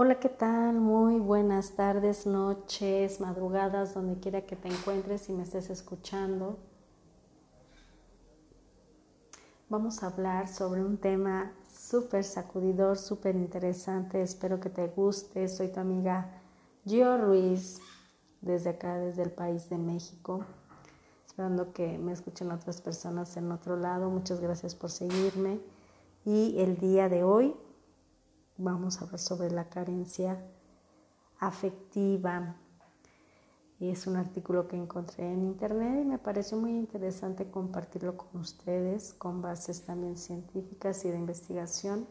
Hola, ¿qué tal? Muy buenas tardes, noches, madrugadas, donde quiera que te encuentres y me estés escuchando. Vamos a hablar sobre un tema súper sacudidor, súper interesante. Espero que te guste. Soy tu amiga Gio Ruiz, desde acá, desde el país de México. Esperando que me escuchen otras personas en otro lado. Muchas gracias por seguirme. Y el día de hoy vamos a hablar sobre la carencia afectiva. Es un artículo que encontré en internet y me pareció muy interesante compartirlo con ustedes, con bases también científicas y de investigación.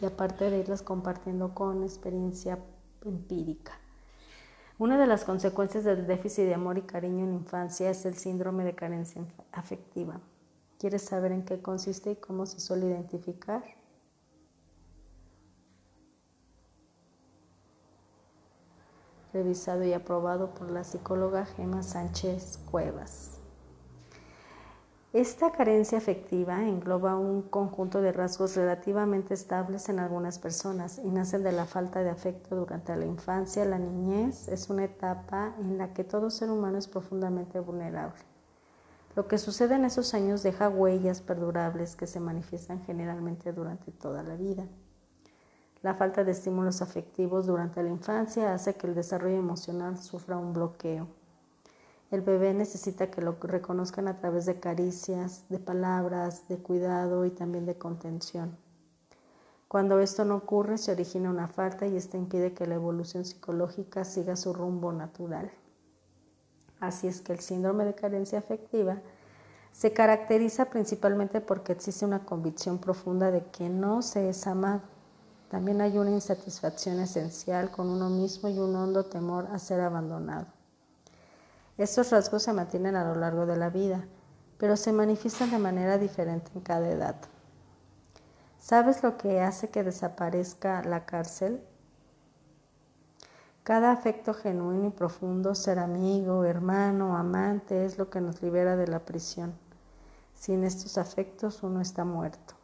Y aparte de irlas compartiendo con experiencia empírica. Una de las consecuencias del déficit de amor y cariño en infancia es el síndrome de carencia afectiva. ¿Quieres saber en qué consiste y cómo se suele identificar? Revisado y aprobado por la psicóloga Gemma Sánchez Cuevas. Esta carencia afectiva engloba un conjunto de rasgos relativamente estables en algunas personas y nacen de la falta de afecto durante la infancia. La niñez es una etapa en la que todo ser humano es profundamente vulnerable. Lo que sucede en esos años deja huellas perdurables que se manifiestan generalmente durante toda la vida. La falta de estímulos afectivos durante la infancia hace que el desarrollo emocional sufra un bloqueo. El bebé necesita que lo reconozcan a través de caricias, de palabras, de cuidado y también de contención. Cuando esto no ocurre, se origina una falta y esta impide que la evolución psicológica siga su rumbo natural. Así es que el síndrome de carencia afectiva se caracteriza principalmente porque existe una convicción profunda de que no se es amado también hay una insatisfacción esencial con uno mismo y un hondo temor a ser abandonado. Estos rasgos se mantienen a lo largo de la vida, pero se manifiestan de manera diferente en cada edad. ¿Sabes lo que hace que desaparezca la cárcel? Cada afecto genuino y profundo, ser amigo, hermano, amante, es lo que nos libera de la prisión. Sin estos afectos uno está muerto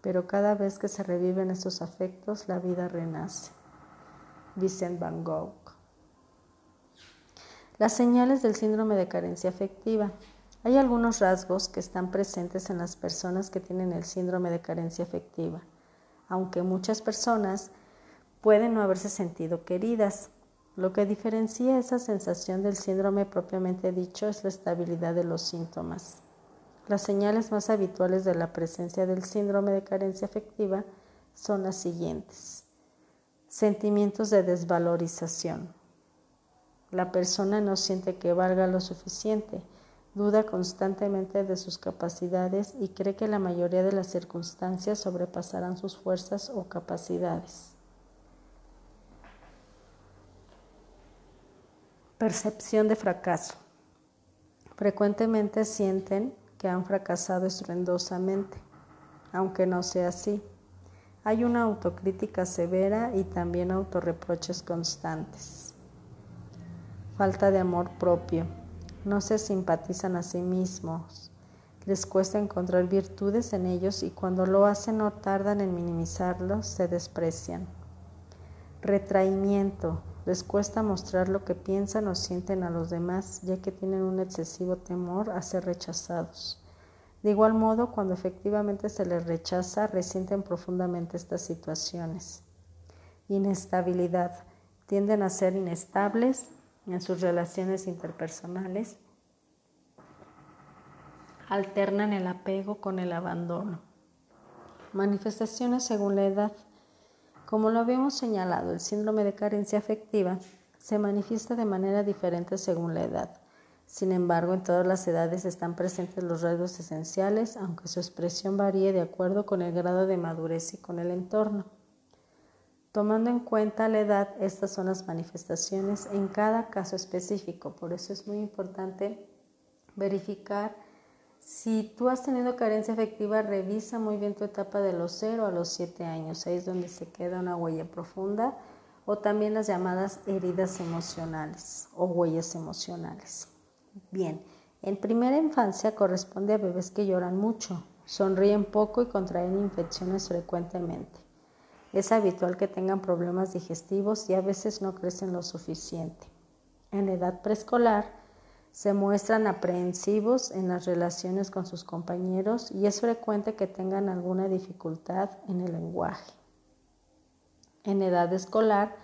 pero cada vez que se reviven estos afectos, la vida renace. Vincent Van Gogh. Las señales del síndrome de carencia afectiva. Hay algunos rasgos que están presentes en las personas que tienen el síndrome de carencia afectiva, aunque muchas personas pueden no haberse sentido queridas. Lo que diferencia esa sensación del síndrome propiamente dicho es la estabilidad de los síntomas. Las señales más habituales de la presencia del síndrome de carencia afectiva son las siguientes. Sentimientos de desvalorización. La persona no siente que valga lo suficiente, duda constantemente de sus capacidades y cree que la mayoría de las circunstancias sobrepasarán sus fuerzas o capacidades. Percepción de fracaso. Frecuentemente sienten que han fracasado estruendosamente, aunque no sea así. Hay una autocrítica severa y también autorreproches constantes. Falta de amor propio. No se simpatizan a sí mismos. Les cuesta encontrar virtudes en ellos y cuando lo hacen no tardan en minimizarlos, se desprecian. Retraimiento. Les cuesta mostrar lo que piensan o sienten a los demás, ya que tienen un excesivo temor a ser rechazados. De igual modo, cuando efectivamente se les rechaza, resienten profundamente estas situaciones. Inestabilidad. Tienden a ser inestables en sus relaciones interpersonales. Alternan el apego con el abandono. Manifestaciones según la edad. Como lo habíamos señalado, el síndrome de carencia afectiva se manifiesta de manera diferente según la edad. Sin embargo, en todas las edades están presentes los rasgos esenciales, aunque su expresión varíe de acuerdo con el grado de madurez y con el entorno. Tomando en cuenta la edad, estas son las manifestaciones en cada caso específico. Por eso es muy importante verificar si tú has tenido carencia afectiva, revisa muy bien tu etapa de los 0 a los 7 años. Ahí es donde se queda una huella profunda o también las llamadas heridas emocionales o huellas emocionales. Bien, en primera infancia corresponde a bebés que lloran mucho, sonríen poco y contraen infecciones frecuentemente. Es habitual que tengan problemas digestivos y a veces no crecen lo suficiente. En edad preescolar se muestran aprehensivos en las relaciones con sus compañeros y es frecuente que tengan alguna dificultad en el lenguaje. En edad escolar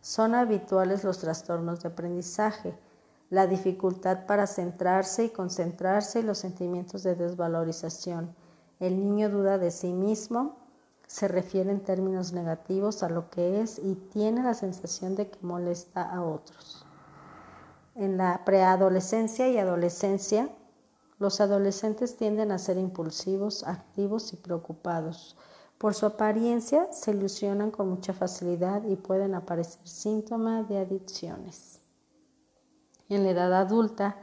son habituales los trastornos de aprendizaje, la dificultad para centrarse y concentrarse y los sentimientos de desvalorización. El niño duda de sí mismo, se refiere en términos negativos a lo que es y tiene la sensación de que molesta a otros. En la preadolescencia y adolescencia, los adolescentes tienden a ser impulsivos, activos y preocupados. Por su apariencia se ilusionan con mucha facilidad y pueden aparecer síntomas de adicciones. En la edad adulta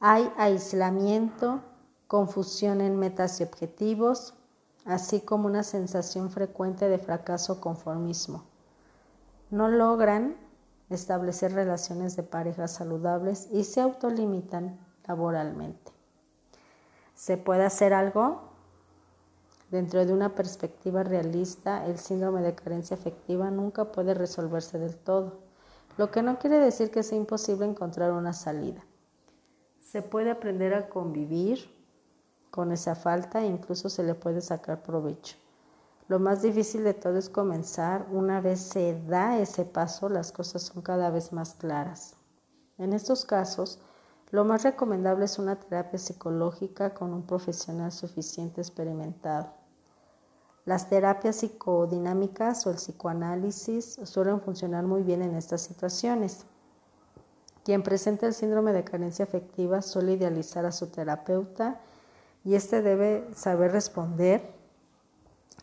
hay aislamiento, confusión en metas y objetivos, así como una sensación frecuente de fracaso conformismo. No logran establecer relaciones de pareja saludables y se autolimitan laboralmente. ¿Se puede hacer algo? Dentro de una perspectiva realista, el síndrome de carencia afectiva nunca puede resolverse del todo, lo que no quiere decir que sea imposible encontrar una salida. Se puede aprender a convivir con esa falta e incluso se le puede sacar provecho. Lo más difícil de todo es comenzar. Una vez se da ese paso, las cosas son cada vez más claras. En estos casos, lo más recomendable es una terapia psicológica con un profesional suficiente experimentado. Las terapias psicodinámicas o el psicoanálisis suelen funcionar muy bien en estas situaciones. Quien presenta el síndrome de carencia afectiva suele idealizar a su terapeuta y éste debe saber responder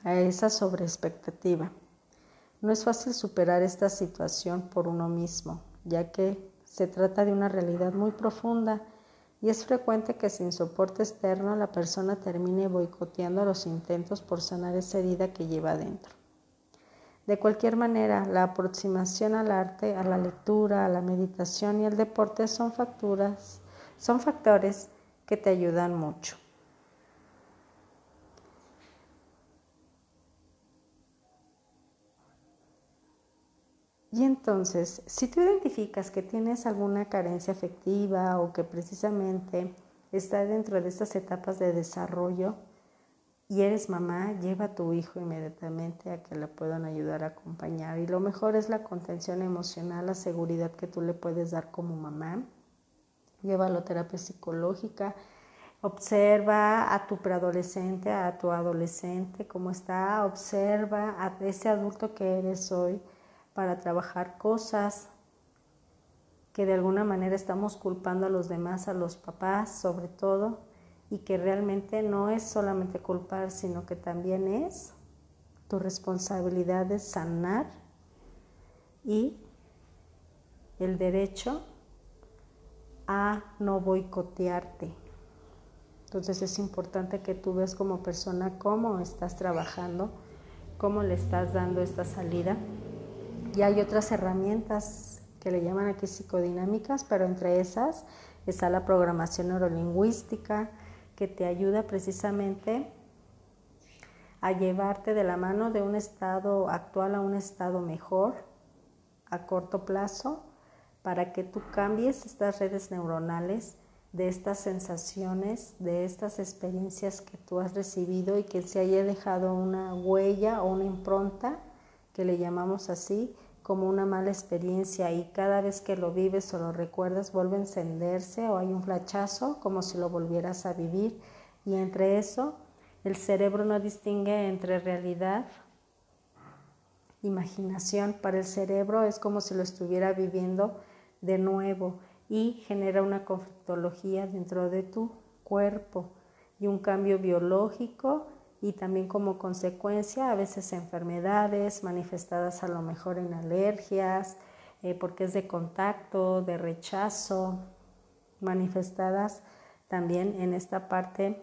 a esa sobreexpectativa. No es fácil superar esta situación por uno mismo, ya que se trata de una realidad muy profunda y es frecuente que sin soporte externo la persona termine boicoteando los intentos por sanar esa herida que lleva adentro. De cualquier manera, la aproximación al arte, a la lectura, a la meditación y al deporte son facturas, son factores que te ayudan mucho. Y entonces, si tú identificas que tienes alguna carencia afectiva o que precisamente está dentro de estas etapas de desarrollo y eres mamá, lleva a tu hijo inmediatamente a que le puedan ayudar a acompañar. Y lo mejor es la contención emocional, la seguridad que tú le puedes dar como mamá. Llévalo a terapia psicológica. Observa a tu preadolescente, a tu adolescente, cómo está. Observa a ese adulto que eres hoy para trabajar cosas que de alguna manera estamos culpando a los demás, a los papás sobre todo, y que realmente no es solamente culpar, sino que también es tu responsabilidad de sanar y el derecho a no boicotearte. Entonces es importante que tú veas como persona cómo estás trabajando, cómo le estás dando esta salida y hay otras herramientas que le llaman aquí psicodinámicas, pero entre esas está la programación neurolingüística que te ayuda precisamente a llevarte de la mano de un estado actual a un estado mejor a corto plazo para que tú cambies estas redes neuronales de estas sensaciones, de estas experiencias que tú has recibido y que se haya dejado una huella o una impronta que le llamamos así, como una mala experiencia y cada vez que lo vives o lo recuerdas vuelve a encenderse o hay un flachazo como si lo volvieras a vivir. Y entre eso el cerebro no distingue entre realidad imaginación. Para el cerebro es como si lo estuviera viviendo de nuevo y genera una conflictología dentro de tu cuerpo y un cambio biológico y también como consecuencia a veces enfermedades manifestadas a lo mejor en alergias, eh, porque es de contacto, de rechazo, manifestadas también en esta parte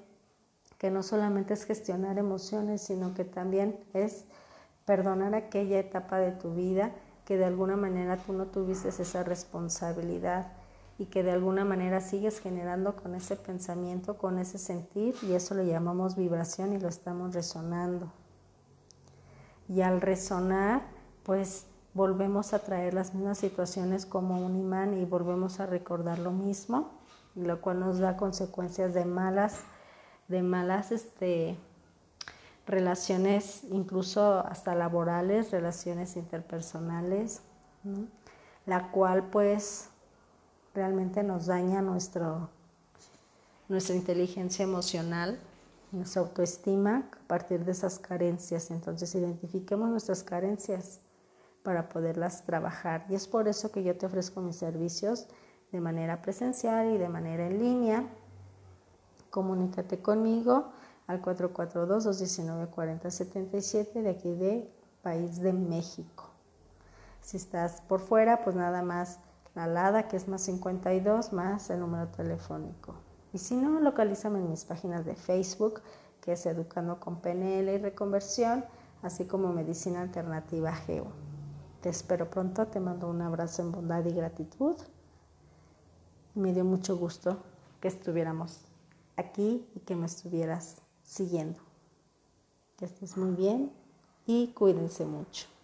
que no solamente es gestionar emociones, sino que también es perdonar aquella etapa de tu vida que de alguna manera tú no tuviste esa responsabilidad y que de alguna manera sigues generando con ese pensamiento, con ese sentir y eso le llamamos vibración y lo estamos resonando. y al resonar, pues volvemos a traer las mismas situaciones como un imán y volvemos a recordar lo mismo, lo cual nos da consecuencias de malas, de malas este, relaciones, incluso hasta laborales, relaciones interpersonales, la cual pues realmente nos daña nuestro, nuestra inteligencia emocional, nuestra autoestima a partir de esas carencias. Entonces identifiquemos nuestras carencias para poderlas trabajar. Y es por eso que yo te ofrezco mis servicios de manera presencial y de manera en línea. Comunícate conmigo al 442-219-4077 de aquí de País de México. Si estás por fuera, pues nada más la que es más 52, más el número telefónico. Y si no, localízame en mis páginas de Facebook, que es Educando con PNL y Reconversión, así como Medicina Alternativa Geo. Te espero pronto, te mando un abrazo en bondad y gratitud. Me dio mucho gusto que estuviéramos aquí y que me estuvieras siguiendo. Que estés muy bien y cuídense mucho.